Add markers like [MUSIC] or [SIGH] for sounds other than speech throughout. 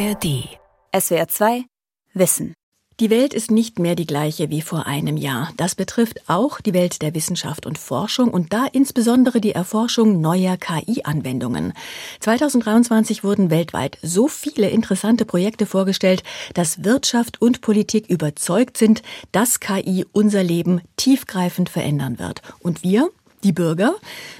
ARD. SWR 2 Wissen. Die Welt ist nicht mehr die gleiche wie vor einem Jahr. Das betrifft auch die Welt der Wissenschaft und Forschung und da insbesondere die Erforschung neuer KI-Anwendungen. 2023 wurden weltweit so viele interessante Projekte vorgestellt, dass Wirtschaft und Politik überzeugt sind, dass KI unser Leben tiefgreifend verändern wird. Und wir, die Bürger?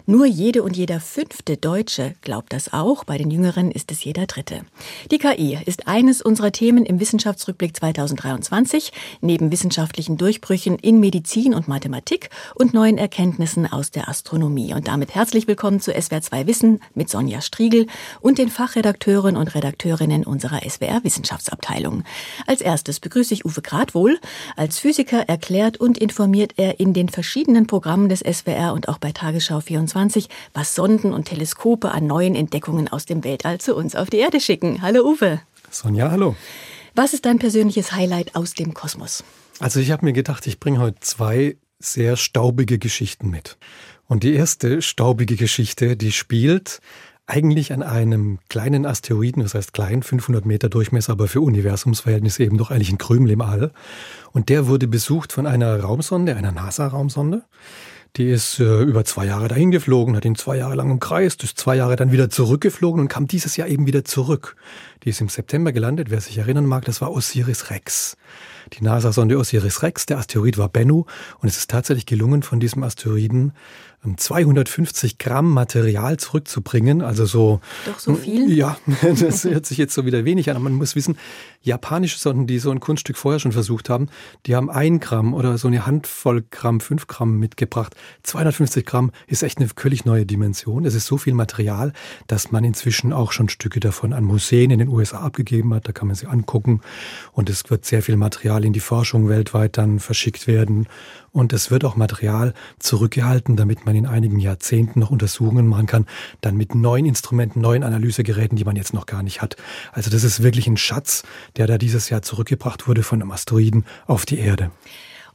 Nur jede und jeder fünfte Deutsche glaubt das auch. Bei den Jüngeren ist es jeder dritte. Die KI ist eines unserer Themen im Wissenschaftsrückblick 2023. Neben wissenschaftlichen Durchbrüchen in Medizin und Mathematik und neuen Erkenntnissen aus der Astronomie. Und damit herzlich willkommen zu SWR 2 Wissen mit Sonja Striegel und den Fachredakteuren und Redakteurinnen unserer SWR Wissenschaftsabteilung. Als erstes begrüße ich Uwe Gradwohl. Als Physiker erklärt und informiert er in den verschiedenen Programmen des SWR und auch bei Tagesschau 24, was Sonden und Teleskope an neuen Entdeckungen aus dem Weltall zu uns auf die Erde schicken. Hallo Uwe. Sonja, hallo. Was ist dein persönliches Highlight aus dem Kosmos? Also ich habe mir gedacht, ich bringe heute zwei sehr staubige Geschichten mit. Und die erste staubige Geschichte, die spielt eigentlich an einem kleinen Asteroiden, das heißt klein, 500 Meter Durchmesser, aber für Universumsverhältnisse eben doch eigentlich ein Krümel im All. Und der wurde besucht von einer Raumsonde, einer NASA-Raumsonde. Die ist äh, über zwei Jahre dahin geflogen, hat ihn zwei Jahre lang umkreist, ist zwei Jahre dann wieder zurückgeflogen und kam dieses Jahr eben wieder zurück. Die ist im September gelandet, wer sich erinnern mag, das war Osiris Rex. Die NASA-Sonde Osiris Rex, der Asteroid war Bennu und es ist tatsächlich gelungen, von diesem Asteroiden 250 Gramm Material zurückzubringen. Also so. Doch so viel? Ja, [LAUGHS] das hört sich jetzt so wieder wenig an. Aber man muss wissen, japanische Sonden, die so ein Kunststück vorher schon versucht haben, die haben ein Gramm oder so eine Handvoll Gramm, fünf Gramm mitgebracht. 250 Gramm ist echt eine völlig neue Dimension. Es ist so viel Material, dass man inzwischen auch schon Stücke davon an Museen in den USA abgegeben hat. Da kann man sie angucken. Und es wird sehr viel Material in die Forschung weltweit dann verschickt werden. Und es wird auch Material zurückgehalten, damit man in einigen Jahrzehnten noch Untersuchungen machen kann, dann mit neuen Instrumenten, neuen Analysegeräten, die man jetzt noch gar nicht hat. Also das ist wirklich ein Schatz, der da dieses Jahr zurückgebracht wurde von einem Asteroiden auf die Erde.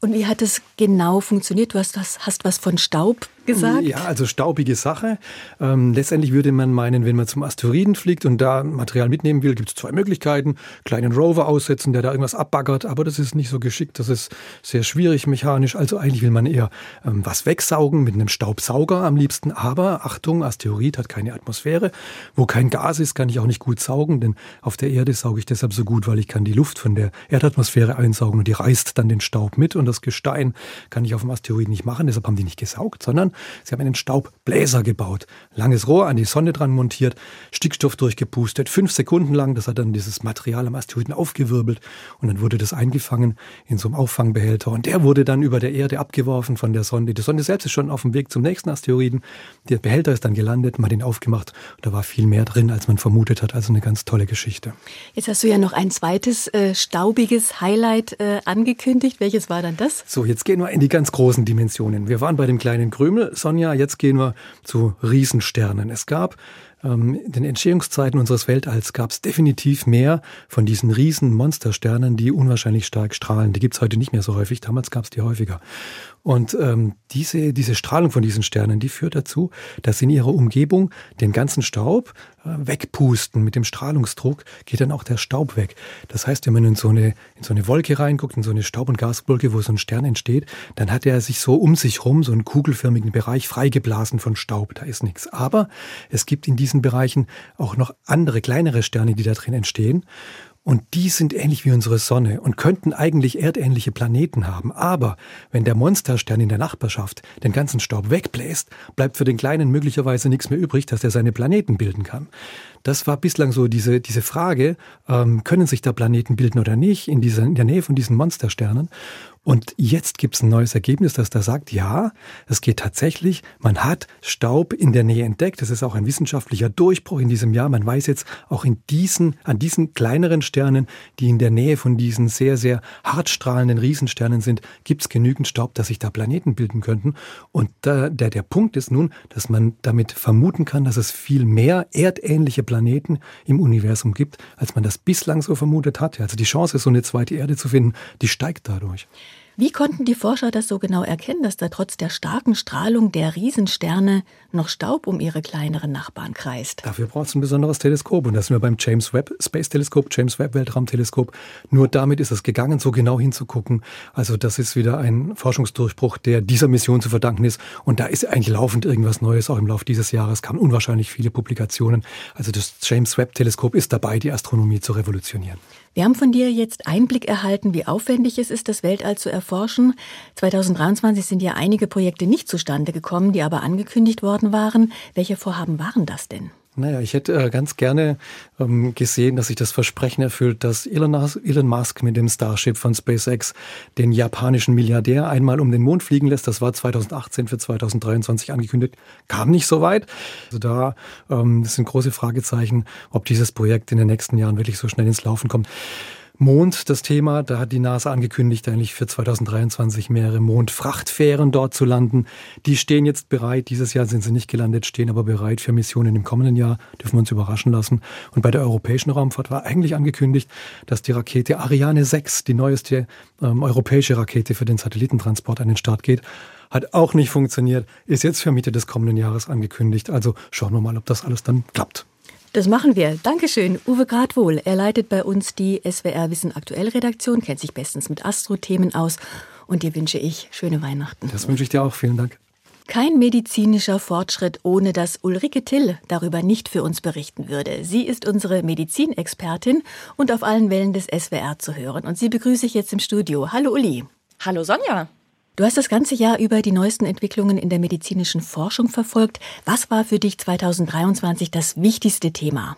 Und wie hat es genau funktioniert? Du hast hast was von Staub gesagt? Ja, also staubige Sache. Ähm, letztendlich würde man meinen, wenn man zum Asteroiden fliegt und da Material mitnehmen will, gibt es zwei Möglichkeiten. Kleinen Rover aussetzen, der da irgendwas abbaggert, aber das ist nicht so geschickt, das ist sehr schwierig mechanisch. Also eigentlich will man eher ähm, was wegsaugen mit einem Staubsauger am liebsten. Aber Achtung, Asteroid hat keine Atmosphäre. Wo kein Gas ist, kann ich auch nicht gut saugen, denn auf der Erde sauge ich deshalb so gut, weil ich kann die Luft von der Erdatmosphäre einsaugen und die reißt dann den Staub mit und das Gestein kann ich auf dem Asteroid nicht machen. Deshalb haben die nicht gesaugt, sondern Sie haben einen Staubbläser gebaut. Langes Rohr an die Sonne dran montiert, Stickstoff durchgepustet, fünf Sekunden lang. Das hat dann dieses Material am Asteroiden aufgewirbelt und dann wurde das eingefangen in so einem Auffangbehälter und der wurde dann über der Erde abgeworfen von der Sonde. Die Sonde selbst ist schon auf dem Weg zum nächsten Asteroiden. Der Behälter ist dann gelandet, man hat ihn aufgemacht und da war viel mehr drin, als man vermutet hat. Also eine ganz tolle Geschichte. Jetzt hast du ja noch ein zweites äh, staubiges Highlight äh, angekündigt. Welches war dann das? So, jetzt gehen wir in die ganz großen Dimensionen. Wir waren bei dem kleinen Krümel. Sonja. Jetzt gehen wir zu Riesensternen. Es gab ähm, in den Entstehungszeiten unseres Weltalls gab es definitiv mehr von diesen riesen Monstersternen, die unwahrscheinlich stark strahlen. Die gibt es heute nicht mehr so häufig, damals gab es die häufiger. Und ähm, diese, diese Strahlung von diesen Sternen, die führt dazu, dass in ihrer Umgebung den ganzen Staub äh, wegpusten. Mit dem Strahlungsdruck geht dann auch der Staub weg. Das heißt, wenn man in so eine, in so eine Wolke reinguckt, in so eine Staub- und Gaswolke, wo so ein Stern entsteht, dann hat er sich so um sich rum, so einen kugelförmigen Bereich freigeblasen von Staub. Da ist nichts. Aber es gibt in diesen Bereichen auch noch andere, kleinere Sterne, die da drin entstehen. Und die sind ähnlich wie unsere Sonne und könnten eigentlich erdähnliche Planeten haben. Aber wenn der Monsterstern in der Nachbarschaft den ganzen Staub wegbläst, bleibt für den Kleinen möglicherweise nichts mehr übrig, dass er seine Planeten bilden kann. Das war bislang so diese, diese Frage, ähm, können sich da Planeten bilden oder nicht in, dieser, in der Nähe von diesen Monstersternen? Und jetzt gibt es ein neues Ergebnis, das da sagt, ja, es geht tatsächlich, man hat Staub in der Nähe entdeckt. Das ist auch ein wissenschaftlicher Durchbruch in diesem Jahr. Man weiß jetzt auch in diesen, an diesen kleineren Sternen, die in der Nähe von diesen sehr, sehr hart strahlenden Riesensternen sind, gibt es genügend Staub, dass sich da Planeten bilden könnten. Und da, der, der Punkt ist nun, dass man damit vermuten kann, dass es viel mehr erdähnliche Planeten im Universum gibt, als man das bislang so vermutet hat. Also die Chance, so eine zweite Erde zu finden, die steigt dadurch. Wie konnten die Forscher das so genau erkennen, dass da trotz der starken Strahlung der Riesensterne noch Staub um ihre kleineren Nachbarn kreist? Dafür braucht es ein besonderes Teleskop und das sind wir beim James Webb Space Teleskop, James Webb Weltraumteleskop. Nur damit ist es gegangen, so genau hinzugucken. Also das ist wieder ein Forschungsdurchbruch, der dieser Mission zu verdanken ist. Und da ist eigentlich laufend irgendwas Neues. Auch im Laufe dieses Jahres kamen unwahrscheinlich viele Publikationen. Also das James Webb Teleskop ist dabei, die Astronomie zu revolutionieren. Wir haben von dir jetzt Einblick erhalten, wie aufwendig es ist, das Weltall zu erforschen. 2023 sind ja einige Projekte nicht zustande gekommen, die aber angekündigt worden waren. Welche Vorhaben waren das denn? Naja, ich hätte äh, ganz gerne ähm, gesehen, dass sich das Versprechen erfüllt, dass Elon, Musk mit dem Starship von SpaceX den japanischen Milliardär einmal um den Mond fliegen lässt. Das war 2018 für 2023 angekündigt. Kam nicht so weit. Also da ähm, sind große Fragezeichen, ob dieses Projekt in den nächsten Jahren wirklich so schnell ins Laufen kommt. Mond das Thema. Da hat die NASA angekündigt, eigentlich für 2023 mehrere Mondfrachtfähren dort zu landen. Die stehen jetzt bereit. Dieses Jahr sind sie nicht gelandet, stehen aber bereit für Missionen im kommenden Jahr. Dürfen wir uns überraschen lassen. Und bei der europäischen Raumfahrt war eigentlich angekündigt, dass die Rakete Ariane 6, die neueste ähm, europäische Rakete für den Satellitentransport, an den Start geht. Hat auch nicht funktioniert, ist jetzt für Mitte des kommenden Jahres angekündigt. Also schauen wir mal, ob das alles dann klappt. Das machen wir. Dankeschön, Uwe Gradwohl. Er leitet bei uns die SWR Wissen Aktuell Redaktion, kennt sich bestens mit Astro-Themen aus. Und dir wünsche ich schöne Weihnachten. Das wünsche ich dir auch. Vielen Dank. Kein medizinischer Fortschritt, ohne dass Ulrike Till darüber nicht für uns berichten würde. Sie ist unsere Medizinexpertin und auf allen Wellen des SWR zu hören. Und sie begrüße ich jetzt im Studio. Hallo Uli. Hallo Sonja. Du hast das ganze Jahr über die neuesten Entwicklungen in der medizinischen Forschung verfolgt. Was war für dich 2023 das wichtigste Thema?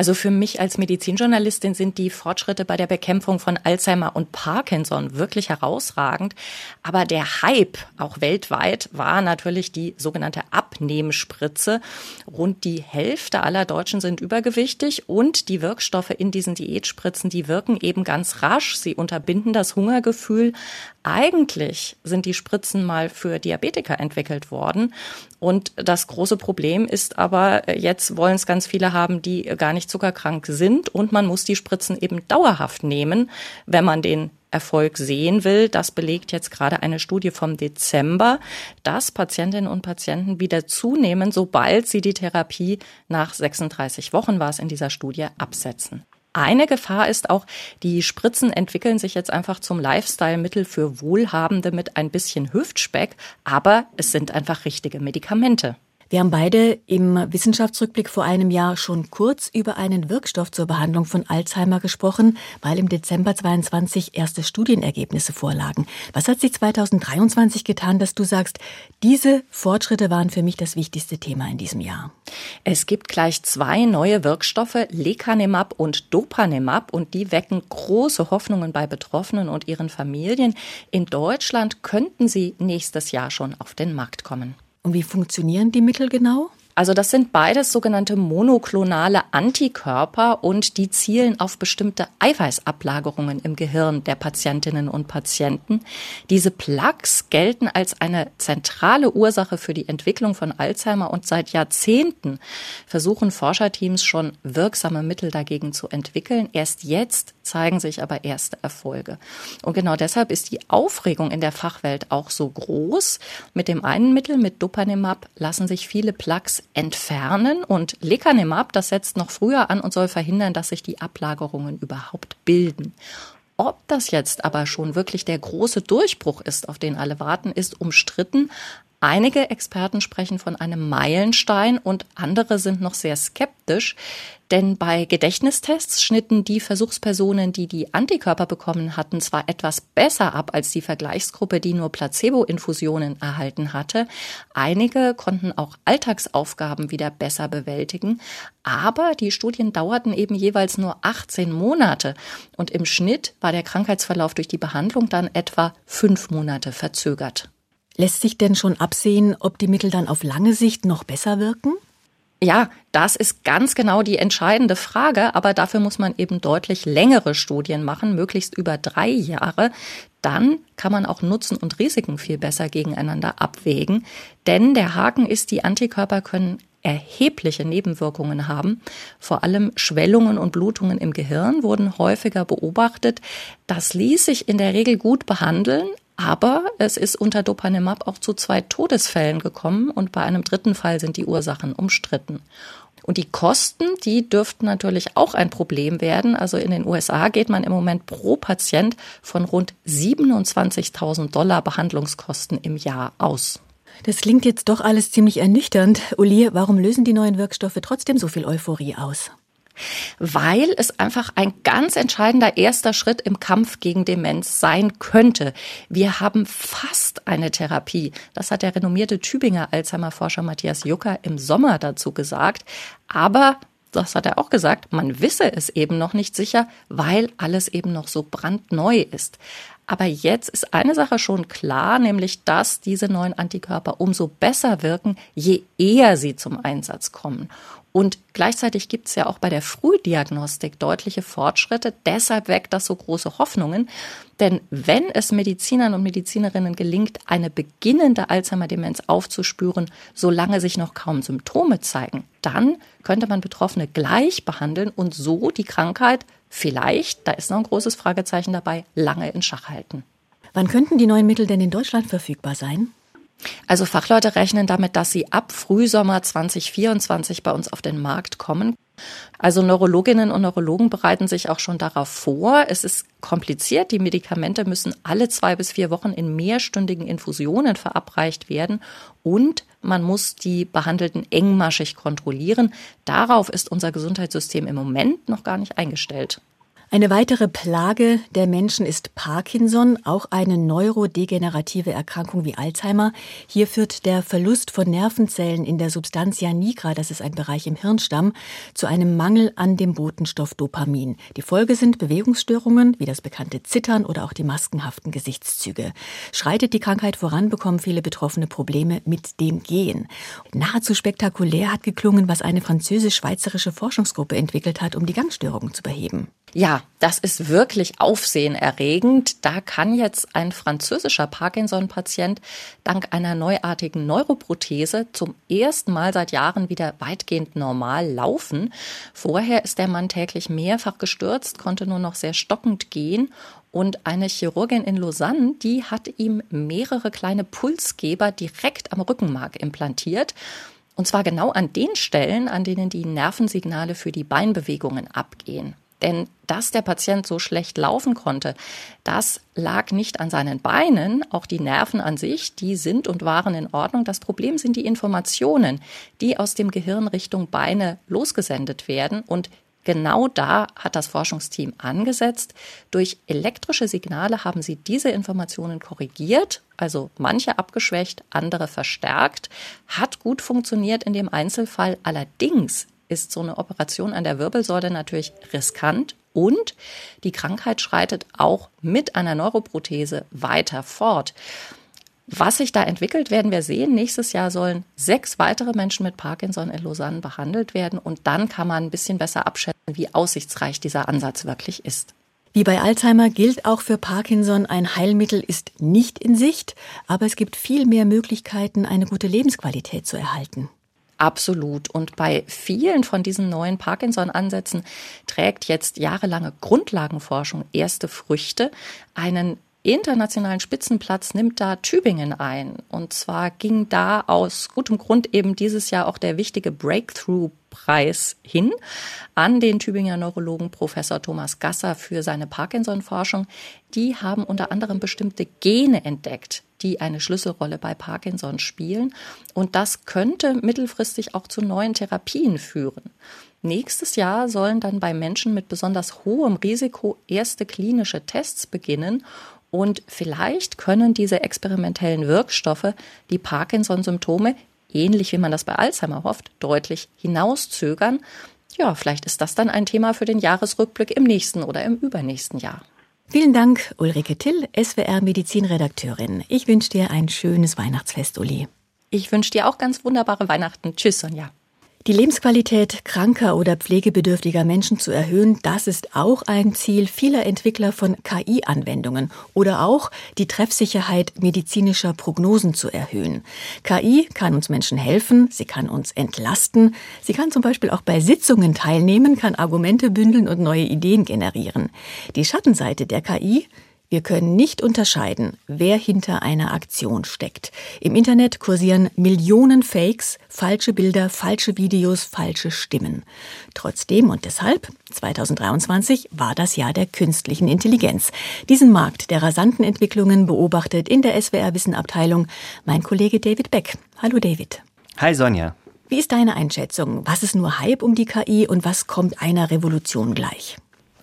Also für mich als Medizinjournalistin sind die Fortschritte bei der Bekämpfung von Alzheimer und Parkinson wirklich herausragend. Aber der Hype, auch weltweit, war natürlich die sogenannte Abnehmspritze. Rund die Hälfte aller Deutschen sind übergewichtig und die Wirkstoffe in diesen Diätspritzen, die wirken eben ganz rasch. Sie unterbinden das Hungergefühl. Eigentlich sind die Spritzen mal für Diabetiker entwickelt worden. Und das große Problem ist aber, äh, jetzt wollen es ganz viele haben, die gar nicht zuckerkrank sind. Und man muss die Spritzen eben dauerhaft nehmen, wenn man den Erfolg sehen will. Das belegt jetzt gerade eine Studie vom Dezember, dass Patientinnen und Patienten wieder zunehmen, sobald sie die Therapie nach 36 Wochen war es in dieser Studie absetzen. Eine Gefahr ist auch, die Spritzen entwickeln sich jetzt einfach zum Lifestyle-Mittel für Wohlhabende mit ein bisschen Hüftspeck, aber es sind einfach richtige Medikamente. Wir haben beide im Wissenschaftsrückblick vor einem Jahr schon kurz über einen Wirkstoff zur Behandlung von Alzheimer gesprochen, weil im Dezember 22 erste Studienergebnisse vorlagen. Was hat sich 2023 getan, dass du sagst, diese Fortschritte waren für mich das wichtigste Thema in diesem Jahr? Es gibt gleich zwei neue Wirkstoffe, Lecanemab und Dopanemab, und die wecken große Hoffnungen bei Betroffenen und ihren Familien. In Deutschland könnten sie nächstes Jahr schon auf den Markt kommen. Und wie funktionieren die Mittel genau? Also das sind beides sogenannte monoklonale Antikörper und die zielen auf bestimmte Eiweißablagerungen im Gehirn der Patientinnen und Patienten. Diese Plaques gelten als eine zentrale Ursache für die Entwicklung von Alzheimer und seit Jahrzehnten versuchen Forscherteams schon wirksame Mittel dagegen zu entwickeln. Erst jetzt zeigen sich aber erste Erfolge. Und genau deshalb ist die Aufregung in der Fachwelt auch so groß. Mit dem einen Mittel, mit Dopanemab, lassen sich viele Plaques entfernen und Lecanemab, das setzt noch früher an und soll verhindern, dass sich die Ablagerungen überhaupt bilden. Ob das jetzt aber schon wirklich der große Durchbruch ist, auf den alle warten, ist umstritten. Einige Experten sprechen von einem Meilenstein und andere sind noch sehr skeptisch, denn bei Gedächtnistests schnitten die Versuchspersonen, die die Antikörper bekommen hatten, zwar etwas besser ab als die Vergleichsgruppe, die nur Placebo-Infusionen erhalten hatte. Einige konnten auch Alltagsaufgaben wieder besser bewältigen, aber die Studien dauerten eben jeweils nur 18 Monate und im Schnitt war der Krankheitsverlauf durch die Behandlung dann etwa fünf Monate verzögert. Lässt sich denn schon absehen, ob die Mittel dann auf lange Sicht noch besser wirken? Ja, das ist ganz genau die entscheidende Frage, aber dafür muss man eben deutlich längere Studien machen, möglichst über drei Jahre. Dann kann man auch Nutzen und Risiken viel besser gegeneinander abwägen. Denn der Haken ist, die Antikörper können erhebliche Nebenwirkungen haben. Vor allem Schwellungen und Blutungen im Gehirn wurden häufiger beobachtet. Das ließ sich in der Regel gut behandeln, aber es ist unter Dopanemab auch zu zwei Todesfällen gekommen und bei einem dritten Fall sind die Ursachen umstritten. Und die Kosten, die dürften natürlich auch ein Problem werden. Also in den USA geht man im Moment pro Patient von rund 27.000 Dollar Behandlungskosten im Jahr aus. Das klingt jetzt doch alles ziemlich ernüchternd. Uli, warum lösen die neuen Wirkstoffe trotzdem so viel Euphorie aus? Weil es einfach ein ganz entscheidender erster Schritt im Kampf gegen Demenz sein könnte. Wir haben fast eine Therapie. Das hat der renommierte Tübinger Alzheimer-Forscher Matthias Jucker im Sommer dazu gesagt. Aber das hat er auch gesagt, man wisse es eben noch nicht sicher, weil alles eben noch so brandneu ist. Aber jetzt ist eine Sache schon klar, nämlich dass diese neuen Antikörper umso besser wirken, je eher sie zum Einsatz kommen. Und gleichzeitig gibt es ja auch bei der Frühdiagnostik deutliche Fortschritte. Deshalb weckt das so große Hoffnungen. Denn wenn es Medizinern und Medizinerinnen gelingt, eine beginnende Alzheimer-Demenz aufzuspüren, solange sich noch kaum Symptome zeigen, dann könnte man Betroffene gleich behandeln und so die Krankheit vielleicht, da ist noch ein großes Fragezeichen dabei, lange in Schach halten. Wann könnten die neuen Mittel denn in Deutschland verfügbar sein? Also Fachleute rechnen damit, dass sie ab Frühsommer 2024 bei uns auf den Markt kommen. Also Neurologinnen und Neurologen bereiten sich auch schon darauf vor. Es ist kompliziert. Die Medikamente müssen alle zwei bis vier Wochen in mehrstündigen Infusionen verabreicht werden und man muss die Behandelten engmaschig kontrollieren. Darauf ist unser Gesundheitssystem im Moment noch gar nicht eingestellt. Eine weitere Plage der Menschen ist Parkinson, auch eine neurodegenerative Erkrankung wie Alzheimer. Hier führt der Verlust von Nervenzellen in der Substantia nigra, das ist ein Bereich im Hirnstamm, zu einem Mangel an dem Botenstoff Dopamin. Die Folge sind Bewegungsstörungen, wie das bekannte Zittern oder auch die maskenhaften Gesichtszüge. Schreitet die Krankheit voran, bekommen viele Betroffene Probleme mit dem Gehen. Nahezu spektakulär hat geklungen, was eine französisch-schweizerische Forschungsgruppe entwickelt hat, um die Gangstörungen zu beheben. Ja, das ist wirklich aufsehenerregend. Da kann jetzt ein französischer Parkinson-Patient dank einer neuartigen Neuroprothese zum ersten Mal seit Jahren wieder weitgehend normal laufen. Vorher ist der Mann täglich mehrfach gestürzt, konnte nur noch sehr stockend gehen und eine Chirurgin in Lausanne, die hat ihm mehrere kleine Pulsgeber direkt am Rückenmark implantiert. Und zwar genau an den Stellen, an denen die Nervensignale für die Beinbewegungen abgehen. Denn dass der Patient so schlecht laufen konnte, das lag nicht an seinen Beinen, auch die Nerven an sich, die sind und waren in Ordnung. Das Problem sind die Informationen, die aus dem Gehirn Richtung Beine losgesendet werden und Genau da hat das Forschungsteam angesetzt. Durch elektrische Signale haben sie diese Informationen korrigiert, also manche abgeschwächt, andere verstärkt. Hat gut funktioniert in dem Einzelfall. Allerdings ist so eine Operation an der Wirbelsäule natürlich riskant und die Krankheit schreitet auch mit einer Neuroprothese weiter fort. Was sich da entwickelt, werden wir sehen. Nächstes Jahr sollen sechs weitere Menschen mit Parkinson in Lausanne behandelt werden und dann kann man ein bisschen besser abschätzen, wie aussichtsreich dieser Ansatz wirklich ist. Wie bei Alzheimer gilt auch für Parkinson, ein Heilmittel ist nicht in Sicht, aber es gibt viel mehr Möglichkeiten, eine gute Lebensqualität zu erhalten. Absolut. Und bei vielen von diesen neuen Parkinson-Ansätzen trägt jetzt jahrelange Grundlagenforschung erste Früchte. Einen internationalen Spitzenplatz nimmt da Tübingen ein. Und zwar ging da aus gutem Grund eben dieses Jahr auch der wichtige Breakthrough-Preis hin an den Tübinger Neurologen Professor Thomas Gasser für seine Parkinson-Forschung. Die haben unter anderem bestimmte Gene entdeckt, die eine Schlüsselrolle bei Parkinson spielen. Und das könnte mittelfristig auch zu neuen Therapien führen. Nächstes Jahr sollen dann bei Menschen mit besonders hohem Risiko erste klinische Tests beginnen und vielleicht können diese experimentellen Wirkstoffe die Parkinson-Symptome, ähnlich wie man das bei Alzheimer hofft, deutlich hinauszögern. Ja, vielleicht ist das dann ein Thema für den Jahresrückblick im nächsten oder im übernächsten Jahr. Vielen Dank, Ulrike Till, SWR Medizinredakteurin. Ich wünsche dir ein schönes Weihnachtsfest, Uli. Ich wünsche dir auch ganz wunderbare Weihnachten. Tschüss, Sonja. Die Lebensqualität kranker oder pflegebedürftiger Menschen zu erhöhen, das ist auch ein Ziel vieler Entwickler von KI-Anwendungen oder auch die Treffsicherheit medizinischer Prognosen zu erhöhen. KI kann uns Menschen helfen, sie kann uns entlasten, sie kann zum Beispiel auch bei Sitzungen teilnehmen, kann Argumente bündeln und neue Ideen generieren. Die Schattenseite der KI wir können nicht unterscheiden, wer hinter einer Aktion steckt. Im Internet kursieren Millionen Fakes, falsche Bilder, falsche Videos, falsche Stimmen. Trotzdem und deshalb, 2023 war das Jahr der künstlichen Intelligenz. Diesen Markt der rasanten Entwicklungen beobachtet in der SWR Wissenabteilung mein Kollege David Beck. Hallo David. Hi Sonja. Wie ist deine Einschätzung? Was ist nur Hype um die KI und was kommt einer Revolution gleich?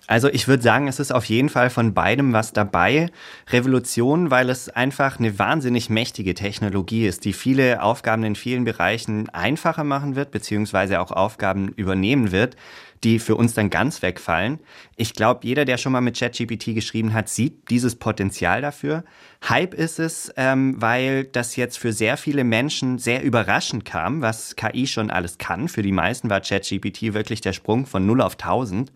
Also ich würde sagen, es ist auf jeden Fall von beidem was dabei. Revolution, weil es einfach eine wahnsinnig mächtige Technologie ist, die viele Aufgaben in vielen Bereichen einfacher machen wird, beziehungsweise auch Aufgaben übernehmen wird, die für uns dann ganz wegfallen. Ich glaube, jeder, der schon mal mit ChatGPT geschrieben hat, sieht dieses Potenzial dafür. Hype ist es, ähm, weil das jetzt für sehr viele Menschen sehr überraschend kam, was KI schon alles kann. Für die meisten war ChatGPT wirklich der Sprung von 0 auf 1000.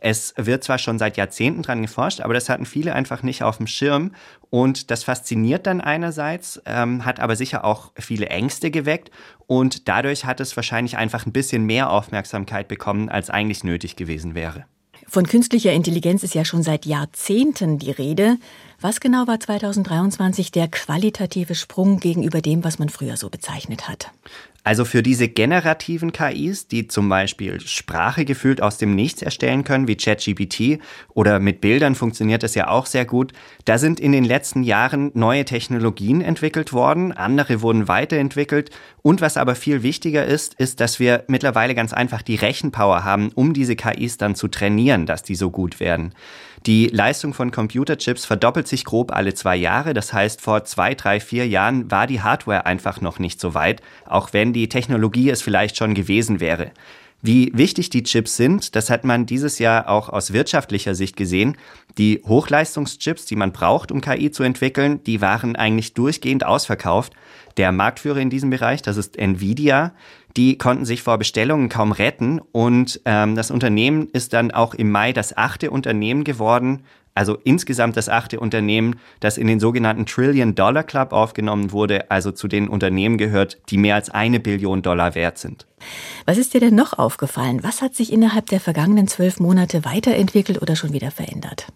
Es wird zwar schon seit Jahrzehnten dran geforscht, aber das hatten viele einfach nicht auf dem Schirm. Und das fasziniert dann einerseits, ähm, hat aber sicher auch viele Ängste geweckt. Und dadurch hat es wahrscheinlich einfach ein bisschen mehr Aufmerksamkeit bekommen, als eigentlich nötig gewesen wäre. Von künstlicher Intelligenz ist ja schon seit Jahrzehnten die Rede. Was genau war 2023 der qualitative Sprung gegenüber dem, was man früher so bezeichnet hat? Also für diese generativen KIs, die zum Beispiel Sprache gefühlt aus dem Nichts erstellen können, wie ChatGPT oder mit Bildern funktioniert das ja auch sehr gut, da sind in den letzten Jahren neue Technologien entwickelt worden, andere wurden weiterentwickelt und was aber viel wichtiger ist, ist, dass wir mittlerweile ganz einfach die Rechenpower haben, um diese KIs dann zu trainieren, dass die so gut werden. Die Leistung von Computerchips verdoppelt sich grob alle zwei Jahre. Das heißt, vor zwei, drei, vier Jahren war die Hardware einfach noch nicht so weit, auch wenn die Technologie es vielleicht schon gewesen wäre. Wie wichtig die Chips sind, das hat man dieses Jahr auch aus wirtschaftlicher Sicht gesehen. Die Hochleistungschips, die man braucht, um KI zu entwickeln, die waren eigentlich durchgehend ausverkauft. Der Marktführer in diesem Bereich, das ist Nvidia, die konnten sich vor Bestellungen kaum retten und ähm, das Unternehmen ist dann auch im Mai das achte Unternehmen geworden, also insgesamt das achte Unternehmen, das in den sogenannten Trillion Dollar Club aufgenommen wurde, also zu den Unternehmen gehört, die mehr als eine Billion Dollar wert sind. Was ist dir denn noch aufgefallen? Was hat sich innerhalb der vergangenen zwölf Monate weiterentwickelt oder schon wieder verändert?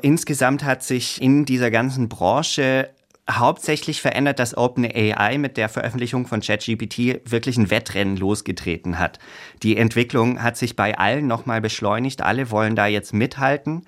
Insgesamt hat sich in dieser ganzen Branche hauptsächlich verändert, dass OpenAI mit der Veröffentlichung von ChatGPT wirklich ein Wettrennen losgetreten hat. Die Entwicklung hat sich bei allen nochmal beschleunigt. Alle wollen da jetzt mithalten.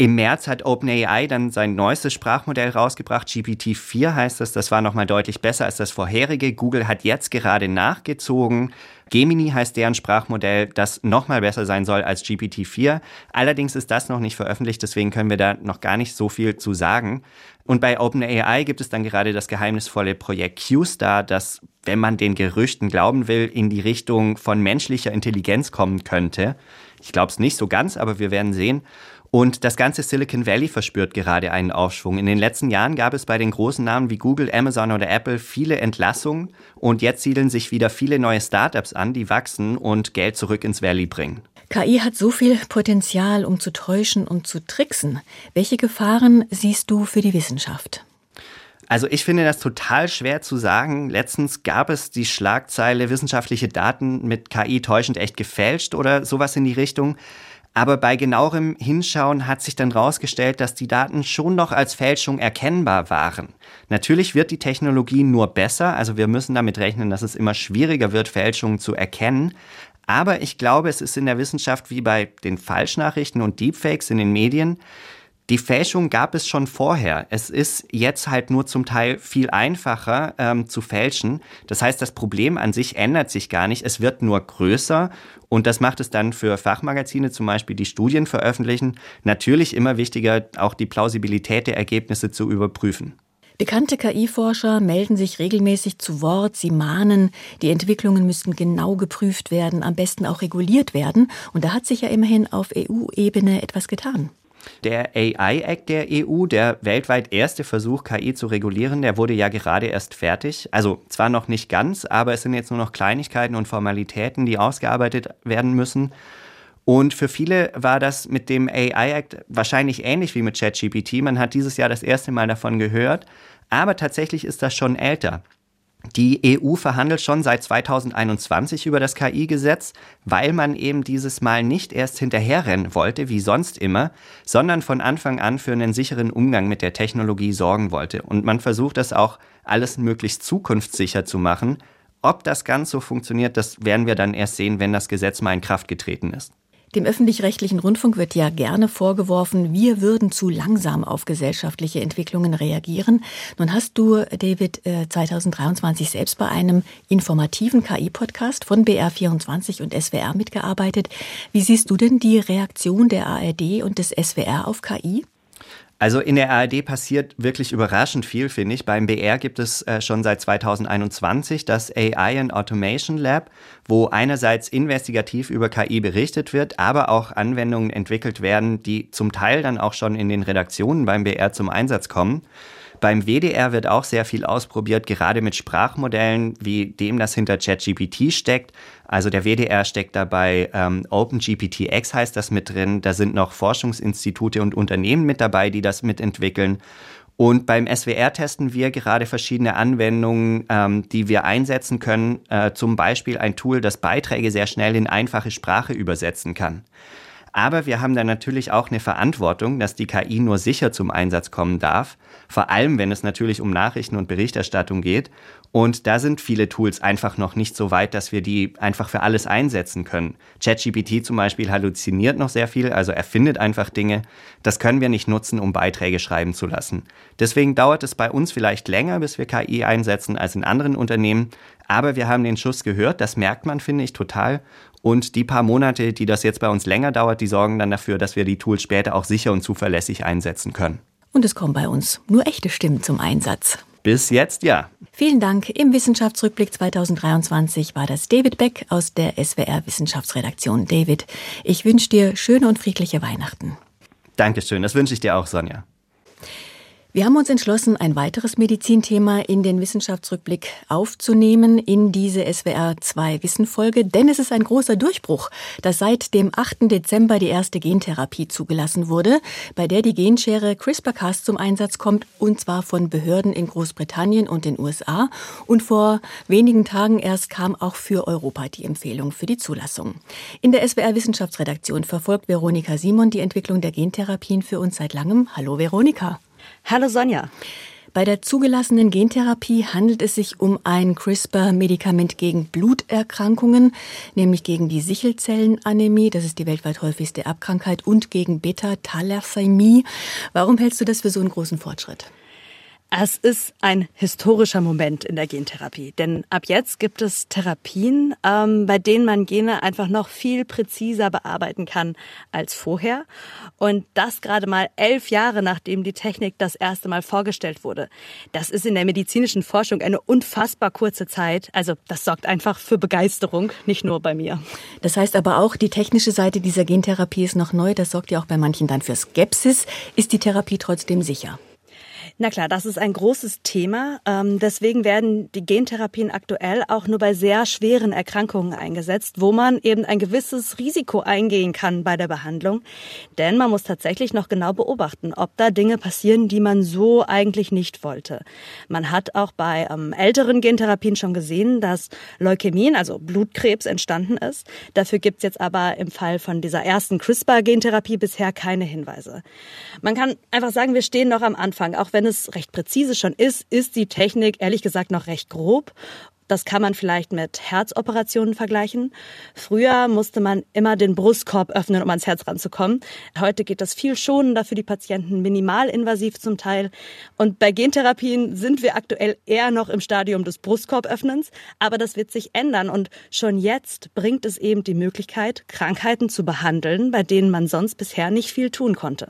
Im März hat OpenAI dann sein neuestes Sprachmodell rausgebracht. GPT-4 heißt das. Das war nochmal deutlich besser als das vorherige. Google hat jetzt gerade nachgezogen. Gemini heißt deren Sprachmodell, das nochmal besser sein soll als GPT-4. Allerdings ist das noch nicht veröffentlicht, deswegen können wir da noch gar nicht so viel zu sagen. Und bei OpenAI gibt es dann gerade das geheimnisvolle Projekt QStar, das, wenn man den Gerüchten glauben will, in die Richtung von menschlicher Intelligenz kommen könnte. Ich glaube es nicht so ganz, aber wir werden sehen. Und das ganze Silicon Valley verspürt gerade einen Aufschwung. In den letzten Jahren gab es bei den großen Namen wie Google, Amazon oder Apple viele Entlassungen und jetzt siedeln sich wieder viele neue Startups an, die wachsen und Geld zurück ins Valley bringen. KI hat so viel Potenzial, um zu täuschen und zu tricksen. Welche Gefahren siehst du für die Wissenschaft? Also ich finde das total schwer zu sagen. Letztens gab es die Schlagzeile wissenschaftliche Daten mit KI täuschend echt gefälscht oder sowas in die Richtung. Aber bei genauerem Hinschauen hat sich dann herausgestellt, dass die Daten schon noch als Fälschung erkennbar waren. Natürlich wird die Technologie nur besser, also wir müssen damit rechnen, dass es immer schwieriger wird, Fälschungen zu erkennen. Aber ich glaube, es ist in der Wissenschaft wie bei den Falschnachrichten und Deepfakes in den Medien. Die Fälschung gab es schon vorher. Es ist jetzt halt nur zum Teil viel einfacher ähm, zu fälschen. Das heißt, das Problem an sich ändert sich gar nicht. Es wird nur größer und das macht es dann für Fachmagazine zum Beispiel, die Studien veröffentlichen, natürlich immer wichtiger, auch die Plausibilität der Ergebnisse zu überprüfen. Bekannte KI-Forscher melden sich regelmäßig zu Wort. Sie mahnen, die Entwicklungen müssten genau geprüft werden, am besten auch reguliert werden. Und da hat sich ja immerhin auf EU-Ebene etwas getan. Der AI Act der EU, der weltweit erste Versuch, KI zu regulieren, der wurde ja gerade erst fertig. Also zwar noch nicht ganz, aber es sind jetzt nur noch Kleinigkeiten und Formalitäten, die ausgearbeitet werden müssen. Und für viele war das mit dem AI Act wahrscheinlich ähnlich wie mit ChatGPT. Man hat dieses Jahr das erste Mal davon gehört, aber tatsächlich ist das schon älter. Die EU verhandelt schon seit 2021 über das KI-Gesetz, weil man eben dieses Mal nicht erst hinterherrennen wollte, wie sonst immer, sondern von Anfang an für einen sicheren Umgang mit der Technologie sorgen wollte. Und man versucht das auch alles möglichst zukunftssicher zu machen. Ob das ganz so funktioniert, das werden wir dann erst sehen, wenn das Gesetz mal in Kraft getreten ist. Dem öffentlich-rechtlichen Rundfunk wird ja gerne vorgeworfen, wir würden zu langsam auf gesellschaftliche Entwicklungen reagieren. Nun hast du, David, 2023 äh, selbst bei einem informativen KI-Podcast von BR24 und SWR mitgearbeitet. Wie siehst du denn die Reaktion der ARD und des SWR auf KI? Also in der ARD passiert wirklich überraschend viel, finde ich. Beim BR gibt es äh, schon seit 2021 das AI and Automation Lab, wo einerseits investigativ über KI berichtet wird, aber auch Anwendungen entwickelt werden, die zum Teil dann auch schon in den Redaktionen beim BR zum Einsatz kommen. Beim WDR wird auch sehr viel ausprobiert, gerade mit Sprachmodellen, wie dem das hinter ChatGPT steckt. Also der WDR steckt dabei ähm, OpenGPTX heißt das mit drin. Da sind noch Forschungsinstitute und Unternehmen mit dabei, die das mitentwickeln. Und beim SWR testen wir gerade verschiedene Anwendungen, ähm, die wir einsetzen können. Äh, zum Beispiel ein Tool, das Beiträge sehr schnell in einfache Sprache übersetzen kann. Aber wir haben dann natürlich auch eine Verantwortung, dass die KI nur sicher zum Einsatz kommen darf. Vor allem, wenn es natürlich um Nachrichten und Berichterstattung geht. Und da sind viele Tools einfach noch nicht so weit, dass wir die einfach für alles einsetzen können. ChatGPT zum Beispiel halluziniert noch sehr viel, also erfindet einfach Dinge. Das können wir nicht nutzen, um Beiträge schreiben zu lassen. Deswegen dauert es bei uns vielleicht länger, bis wir KI einsetzen als in anderen Unternehmen. Aber wir haben den Schuss gehört, das merkt man, finde ich, total. Und die paar Monate, die das jetzt bei uns länger dauert, die sorgen dann dafür, dass wir die Tools später auch sicher und zuverlässig einsetzen können. Und es kommen bei uns nur echte Stimmen zum Einsatz. Bis jetzt ja. Vielen Dank. Im Wissenschaftsrückblick 2023 war das David Beck aus der SWR Wissenschaftsredaktion. David, ich wünsche dir schöne und friedliche Weihnachten. Dankeschön, das wünsche ich dir auch, Sonja. Wir haben uns entschlossen, ein weiteres Medizinthema in den Wissenschaftsrückblick aufzunehmen in diese SWR 2 Wissenfolge, denn es ist ein großer Durchbruch, dass seit dem 8. Dezember die erste Gentherapie zugelassen wurde, bei der die Genschere CRISPR-Cas zum Einsatz kommt und zwar von Behörden in Großbritannien und den USA und vor wenigen Tagen erst kam auch für Europa die Empfehlung für die Zulassung. In der SWR Wissenschaftsredaktion verfolgt Veronika Simon die Entwicklung der Gentherapien für uns seit langem. Hallo Veronika. Hallo Sonja. Bei der zugelassenen Gentherapie handelt es sich um ein CRISPR-Medikament gegen Bluterkrankungen, nämlich gegen die Sichelzellenanämie, das ist die weltweit häufigste Erbkrankheit, und gegen Beta-Thalassämie. Warum hältst du das für so einen großen Fortschritt? Es ist ein historischer Moment in der Gentherapie, denn ab jetzt gibt es Therapien, ähm, bei denen man Gene einfach noch viel präziser bearbeiten kann als vorher. Und das gerade mal elf Jahre, nachdem die Technik das erste Mal vorgestellt wurde. Das ist in der medizinischen Forschung eine unfassbar kurze Zeit. Also das sorgt einfach für Begeisterung, nicht nur bei mir. Das heißt aber auch, die technische Seite dieser Gentherapie ist noch neu. Das sorgt ja auch bei manchen dann für Skepsis. Ist die Therapie trotzdem sicher? Na klar, das ist ein großes Thema. Ähm, deswegen werden die Gentherapien aktuell auch nur bei sehr schweren Erkrankungen eingesetzt, wo man eben ein gewisses Risiko eingehen kann bei der Behandlung. Denn man muss tatsächlich noch genau beobachten, ob da Dinge passieren, die man so eigentlich nicht wollte. Man hat auch bei ähm, älteren Gentherapien schon gesehen, dass Leukämien, also Blutkrebs, entstanden ist. Dafür gibt's jetzt aber im Fall von dieser ersten CRISPR-Gentherapie bisher keine Hinweise. Man kann einfach sagen, wir stehen noch am Anfang, auch wenn es recht präzise schon ist, ist die Technik ehrlich gesagt noch recht grob das kann man vielleicht mit Herzoperationen vergleichen. Früher musste man immer den Brustkorb öffnen, um ans Herz ranzukommen. Heute geht das viel schonender für die Patienten, minimalinvasiv zum Teil. Und bei Gentherapien sind wir aktuell eher noch im Stadium des Brustkorböffnens. Aber das wird sich ändern. Und schon jetzt bringt es eben die Möglichkeit, Krankheiten zu behandeln, bei denen man sonst bisher nicht viel tun konnte.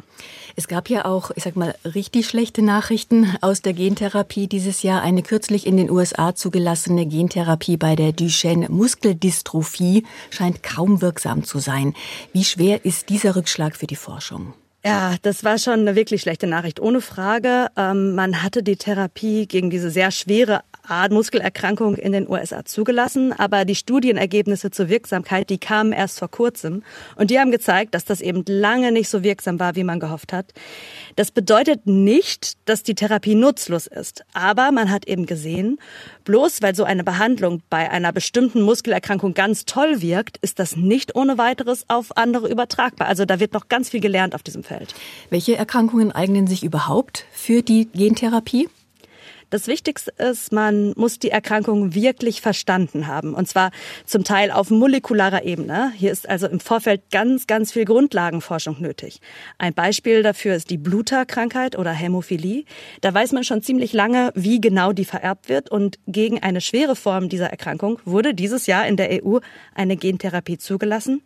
Es gab ja auch, ich sag mal, richtig schlechte Nachrichten aus der Gentherapie dieses Jahr. Eine kürzlich in den USA zugelassene Gentherapie bei der Duchenne-Muskeldystrophie scheint kaum wirksam zu sein. Wie schwer ist dieser Rückschlag für die Forschung? Ja, das war schon eine wirklich schlechte Nachricht, ohne Frage. Ähm, man hatte die Therapie gegen diese sehr schwere Art Muskelerkrankung in den USA zugelassen, aber die Studienergebnisse zur Wirksamkeit, die kamen erst vor kurzem und die haben gezeigt, dass das eben lange nicht so wirksam war, wie man gehofft hat. Das bedeutet nicht, dass die Therapie nutzlos ist, aber man hat eben gesehen, bloß weil so eine Behandlung bei einer bestimmten Muskelerkrankung ganz toll wirkt, ist das nicht ohne weiteres auf andere übertragbar. Also da wird noch ganz viel gelernt auf diesem Feld. Welche Erkrankungen eignen sich überhaupt für die Gentherapie? Das Wichtigste ist, man muss die Erkrankung wirklich verstanden haben. Und zwar zum Teil auf molekularer Ebene. Hier ist also im Vorfeld ganz, ganz viel Grundlagenforschung nötig. Ein Beispiel dafür ist die Bluterkrankheit oder Hämophilie. Da weiß man schon ziemlich lange, wie genau die vererbt wird. Und gegen eine schwere Form dieser Erkrankung wurde dieses Jahr in der EU eine Gentherapie zugelassen.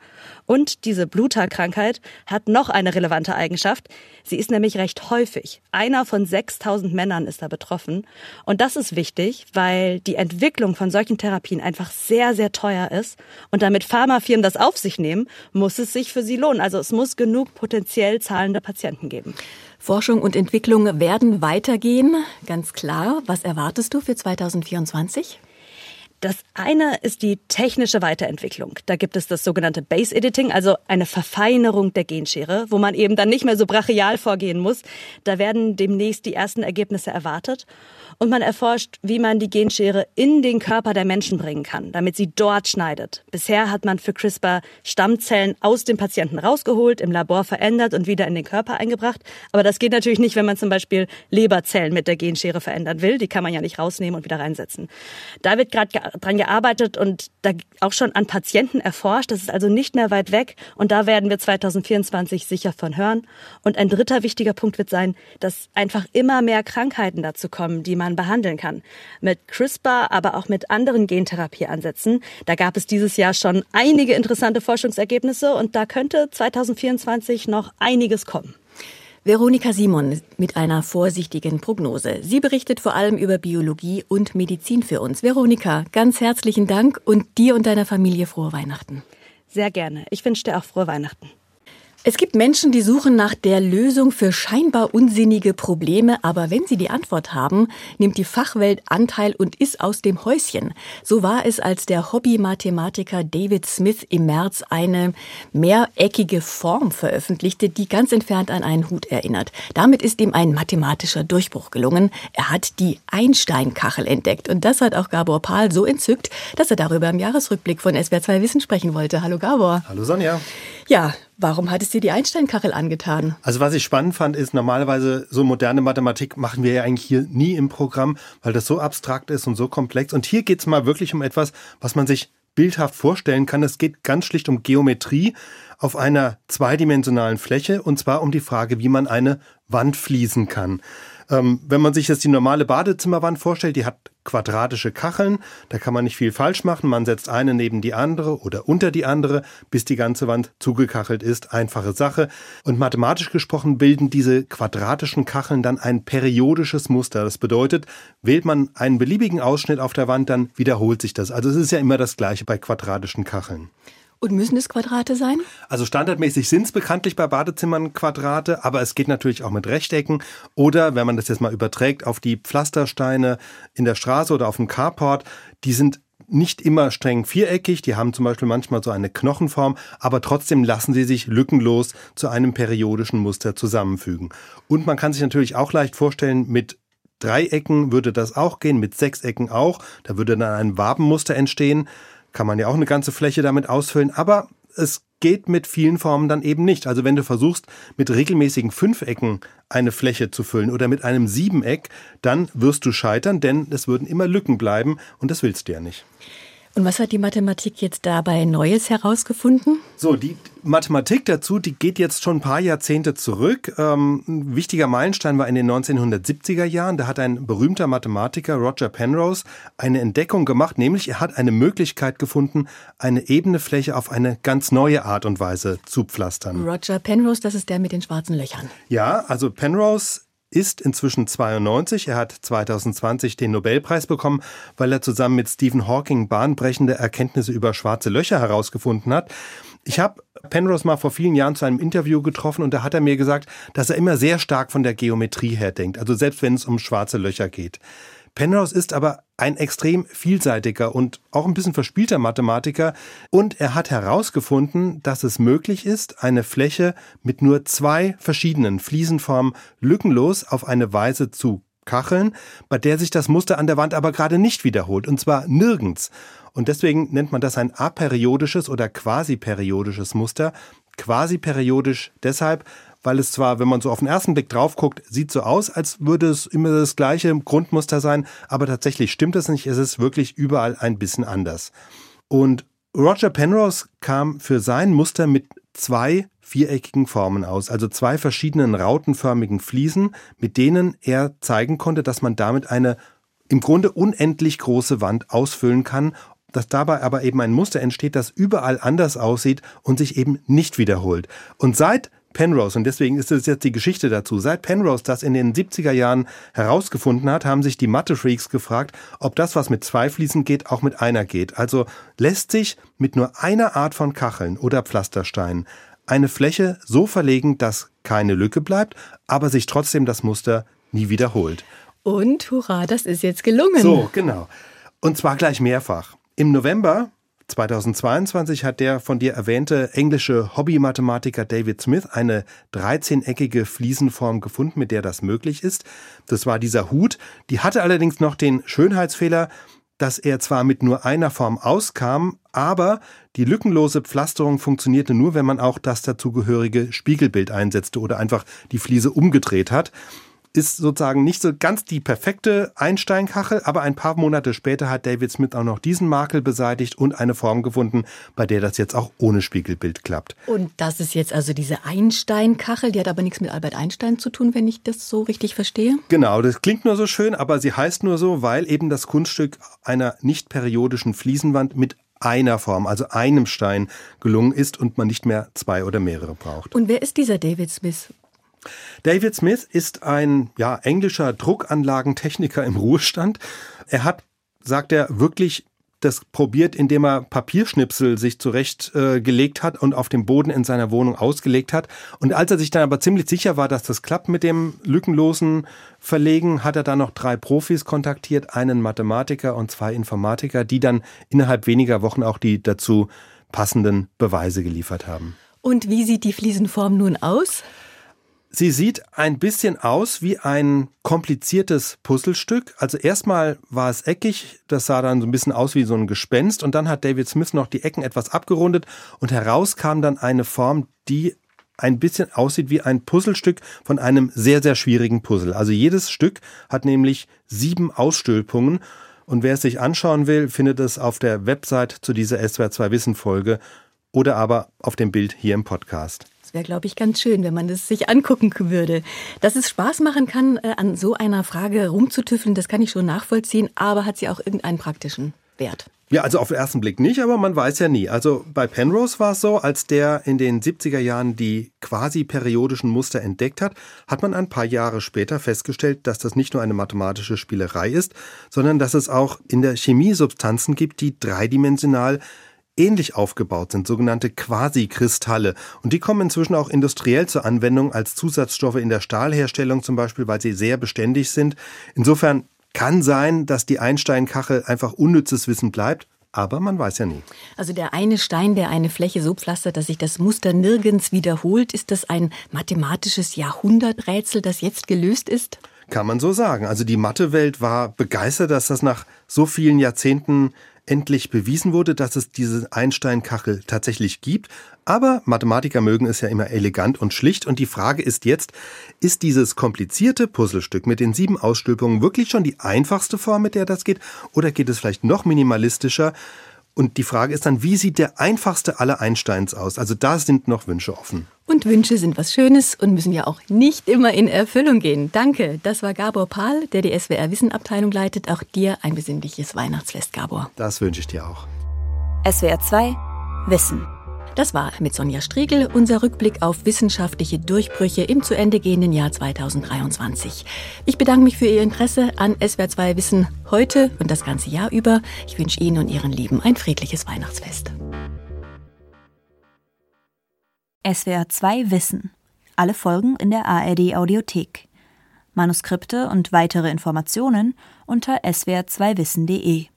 Und diese Bluterkrankheit hat noch eine relevante Eigenschaft. Sie ist nämlich recht häufig. Einer von 6000 Männern ist da betroffen. Und das ist wichtig, weil die Entwicklung von solchen Therapien einfach sehr, sehr teuer ist. Und damit Pharmafirmen das auf sich nehmen, muss es sich für sie lohnen. Also es muss genug potenziell zahlende Patienten geben. Forschung und Entwicklung werden weitergehen, ganz klar. Was erwartest du für 2024? Das eine ist die technische Weiterentwicklung. Da gibt es das sogenannte Base Editing, also eine Verfeinerung der Genschere, wo man eben dann nicht mehr so brachial vorgehen muss. Da werden demnächst die ersten Ergebnisse erwartet und man erforscht, wie man die Genschere in den Körper der Menschen bringen kann, damit sie dort schneidet. Bisher hat man für CRISPR Stammzellen aus dem Patienten rausgeholt, im Labor verändert und wieder in den Körper eingebracht. Aber das geht natürlich nicht, wenn man zum Beispiel Leberzellen mit der Genschere verändern will. Die kann man ja nicht rausnehmen und wieder reinsetzen. Da wird gerade dran gearbeitet und da auch schon an Patienten erforscht. Das ist also nicht mehr weit weg und da werden wir 2024 sicher von hören. Und ein dritter wichtiger Punkt wird sein, dass einfach immer mehr Krankheiten dazu kommen, die man man behandeln kann. Mit CRISPR, aber auch mit anderen Gentherapieansätzen. Da gab es dieses Jahr schon einige interessante Forschungsergebnisse und da könnte 2024 noch einiges kommen. Veronika Simon mit einer vorsichtigen Prognose. Sie berichtet vor allem über Biologie und Medizin für uns. Veronika, ganz herzlichen Dank und dir und deiner Familie frohe Weihnachten. Sehr gerne. Ich wünsche dir auch frohe Weihnachten. Es gibt Menschen, die suchen nach der Lösung für scheinbar unsinnige Probleme, aber wenn sie die Antwort haben, nimmt die Fachwelt Anteil und ist aus dem Häuschen. So war es, als der Hobby-Mathematiker David Smith im März eine mehreckige Form veröffentlichte, die ganz entfernt an einen Hut erinnert. Damit ist ihm ein mathematischer Durchbruch gelungen. Er hat die Einstein-Kachel entdeckt und das hat auch Gabor Pahl so entzückt, dass er darüber im Jahresrückblick von SWR2 Wissen sprechen wollte. Hallo Gabor. Hallo Sonja. Ja, warum hat es dir die Einstein-Kachel angetan? Also was ich spannend fand, ist normalerweise so moderne Mathematik machen wir ja eigentlich hier nie im Programm, weil das so abstrakt ist und so komplex. Und hier geht es mal wirklich um etwas, was man sich bildhaft vorstellen kann. Es geht ganz schlicht um Geometrie auf einer zweidimensionalen Fläche und zwar um die Frage, wie man eine Wand fließen kann. Ähm, wenn man sich jetzt die normale Badezimmerwand vorstellt, die hat quadratische Kacheln, da kann man nicht viel falsch machen. Man setzt eine neben die andere oder unter die andere, bis die ganze Wand zugekachelt ist. Einfache Sache. Und mathematisch gesprochen bilden diese quadratischen Kacheln dann ein periodisches Muster. Das bedeutet, wählt man einen beliebigen Ausschnitt auf der Wand, dann wiederholt sich das. Also es ist ja immer das gleiche bei quadratischen Kacheln. Und müssen es Quadrate sein? Also standardmäßig sind es bekanntlich bei Badezimmern Quadrate, aber es geht natürlich auch mit Rechtecken. Oder wenn man das jetzt mal überträgt auf die Pflastersteine in der Straße oder auf dem Carport, die sind nicht immer streng viereckig, die haben zum Beispiel manchmal so eine Knochenform, aber trotzdem lassen sie sich lückenlos zu einem periodischen Muster zusammenfügen. Und man kann sich natürlich auch leicht vorstellen, mit Dreiecken würde das auch gehen, mit Sechsecken auch, da würde dann ein Wabenmuster entstehen kann man ja auch eine ganze Fläche damit ausfüllen, aber es geht mit vielen Formen dann eben nicht. Also wenn du versuchst, mit regelmäßigen Fünfecken eine Fläche zu füllen oder mit einem Siebeneck, dann wirst du scheitern, denn es würden immer Lücken bleiben und das willst du ja nicht. Und was hat die Mathematik jetzt dabei Neues herausgefunden? So, die Mathematik dazu, die geht jetzt schon ein paar Jahrzehnte zurück. Ähm, ein wichtiger Meilenstein war in den 1970er Jahren. Da hat ein berühmter Mathematiker, Roger Penrose, eine Entdeckung gemacht, nämlich er hat eine Möglichkeit gefunden, eine ebene Fläche auf eine ganz neue Art und Weise zu pflastern. Roger Penrose, das ist der mit den schwarzen Löchern. Ja, also Penrose ist inzwischen 92. Er hat 2020 den Nobelpreis bekommen, weil er zusammen mit Stephen Hawking bahnbrechende Erkenntnisse über schwarze Löcher herausgefunden hat. Ich habe Penrose mal vor vielen Jahren zu einem Interview getroffen und da hat er mir gesagt, dass er immer sehr stark von der Geometrie her denkt, also selbst wenn es um schwarze Löcher geht. Penrose ist aber ein extrem vielseitiger und auch ein bisschen verspielter Mathematiker und er hat herausgefunden, dass es möglich ist, eine Fläche mit nur zwei verschiedenen Fliesenformen lückenlos auf eine Weise zu kacheln, bei der sich das Muster an der Wand aber gerade nicht wiederholt und zwar nirgends. Und deswegen nennt man das ein aperiodisches oder quasiperiodisches Muster. Quasiperiodisch deshalb, weil es zwar, wenn man so auf den ersten Blick drauf guckt, sieht so aus, als würde es immer das gleiche Grundmuster sein, aber tatsächlich stimmt es nicht, es ist wirklich überall ein bisschen anders. Und Roger Penrose kam für sein Muster mit zwei viereckigen Formen aus, also zwei verschiedenen rautenförmigen Fliesen, mit denen er zeigen konnte, dass man damit eine im Grunde unendlich große Wand ausfüllen kann, dass dabei aber eben ein Muster entsteht, das überall anders aussieht und sich eben nicht wiederholt. Und seit Penrose, und deswegen ist es jetzt die Geschichte dazu, seit Penrose das in den 70er Jahren herausgefunden hat, haben sich die Mathe-Freaks gefragt, ob das, was mit zwei Fliesen geht, auch mit einer geht. Also lässt sich mit nur einer Art von Kacheln oder Pflastersteinen eine Fläche so verlegen, dass keine Lücke bleibt, aber sich trotzdem das Muster nie wiederholt. Und hurra, das ist jetzt gelungen. So, genau. Und zwar gleich mehrfach. Im November 2022 hat der von dir erwähnte englische Hobby-Mathematiker David Smith eine 13-eckige Fliesenform gefunden, mit der das möglich ist. Das war dieser Hut. Die hatte allerdings noch den Schönheitsfehler, dass er zwar mit nur einer Form auskam, aber die lückenlose Pflasterung funktionierte nur, wenn man auch das dazugehörige Spiegelbild einsetzte oder einfach die Fliese umgedreht hat ist sozusagen nicht so ganz die perfekte Einsteinkachel, aber ein paar Monate später hat David Smith auch noch diesen Makel beseitigt und eine Form gefunden, bei der das jetzt auch ohne Spiegelbild klappt. Und das ist jetzt also diese Einsteinkachel, die hat aber nichts mit Albert Einstein zu tun, wenn ich das so richtig verstehe? Genau, das klingt nur so schön, aber sie heißt nur so, weil eben das Kunststück einer nicht periodischen Fliesenwand mit einer Form, also einem Stein gelungen ist und man nicht mehr zwei oder mehrere braucht. Und wer ist dieser David Smith? David Smith ist ein ja, englischer Druckanlagentechniker im Ruhestand. Er hat, sagt er, wirklich das probiert, indem er Papierschnipsel sich zurechtgelegt äh, hat und auf dem Boden in seiner Wohnung ausgelegt hat. Und als er sich dann aber ziemlich sicher war, dass das klappt mit dem lückenlosen Verlegen, hat er dann noch drei Profis kontaktiert, einen Mathematiker und zwei Informatiker, die dann innerhalb weniger Wochen auch die dazu passenden Beweise geliefert haben. Und wie sieht die Fliesenform nun aus? Sie sieht ein bisschen aus wie ein kompliziertes Puzzlestück. Also erstmal war es eckig, das sah dann so ein bisschen aus wie so ein Gespenst und dann hat David Smith noch die Ecken etwas abgerundet und heraus kam dann eine Form, die ein bisschen aussieht wie ein Puzzlestück von einem sehr, sehr schwierigen Puzzle. Also jedes Stück hat nämlich sieben Ausstülpungen und wer es sich anschauen will, findet es auf der Website zu dieser SWR 2 Wissen Folge oder aber auf dem Bild hier im Podcast wäre, glaube ich, ganz schön, wenn man das sich angucken würde. Dass es Spaß machen kann, äh, an so einer Frage rumzutüffeln, das kann ich schon nachvollziehen, aber hat sie auch irgendeinen praktischen Wert? Ja, also auf den ersten Blick nicht, aber man weiß ja nie. Also bei Penrose war es so, als der in den 70er Jahren die quasi periodischen Muster entdeckt hat, hat man ein paar Jahre später festgestellt, dass das nicht nur eine mathematische Spielerei ist, sondern dass es auch in der Chemie Substanzen gibt, die dreidimensional ähnlich aufgebaut sind, sogenannte Quasikristalle. Und die kommen inzwischen auch industriell zur Anwendung als Zusatzstoffe in der Stahlherstellung zum Beispiel, weil sie sehr beständig sind. Insofern kann sein, dass die Einsteinkachel einfach unnützes Wissen bleibt. Aber man weiß ja nie. Also der eine Stein, der eine Fläche so pflastert, dass sich das Muster nirgends wiederholt, ist das ein mathematisches Jahrhunderträtsel, das jetzt gelöst ist? Kann man so sagen. Also die Mathewelt war begeistert, dass das nach so vielen Jahrzehnten endlich bewiesen wurde, dass es diese Einstein-Kachel tatsächlich gibt. Aber Mathematiker mögen es ja immer elegant und schlicht. Und die Frage ist jetzt, ist dieses komplizierte Puzzlestück mit den sieben Ausstülpungen wirklich schon die einfachste Form, mit der das geht? Oder geht es vielleicht noch minimalistischer? Und die Frage ist dann, wie sieht der einfachste aller Einsteins aus? Also da sind noch Wünsche offen. Und Wünsche sind was Schönes und müssen ja auch nicht immer in Erfüllung gehen. Danke. Das war Gabor Pahl, der die SWR Wissenabteilung leitet. Auch dir ein besinnliches Weihnachtsfest, Gabor. Das wünsche ich dir auch. SWR 2 Wissen. Das war mit Sonja Striegel unser Rückblick auf wissenschaftliche Durchbrüche im zu Ende gehenden Jahr 2023. Ich bedanke mich für Ihr Interesse an SWR2 Wissen heute und das ganze Jahr über. Ich wünsche Ihnen und Ihren Lieben ein friedliches Weihnachtsfest. SWR 2 Wissen. Alle Folgen in der ARD Audiothek. Manuskripte und weitere Informationen unter swr2wissen.de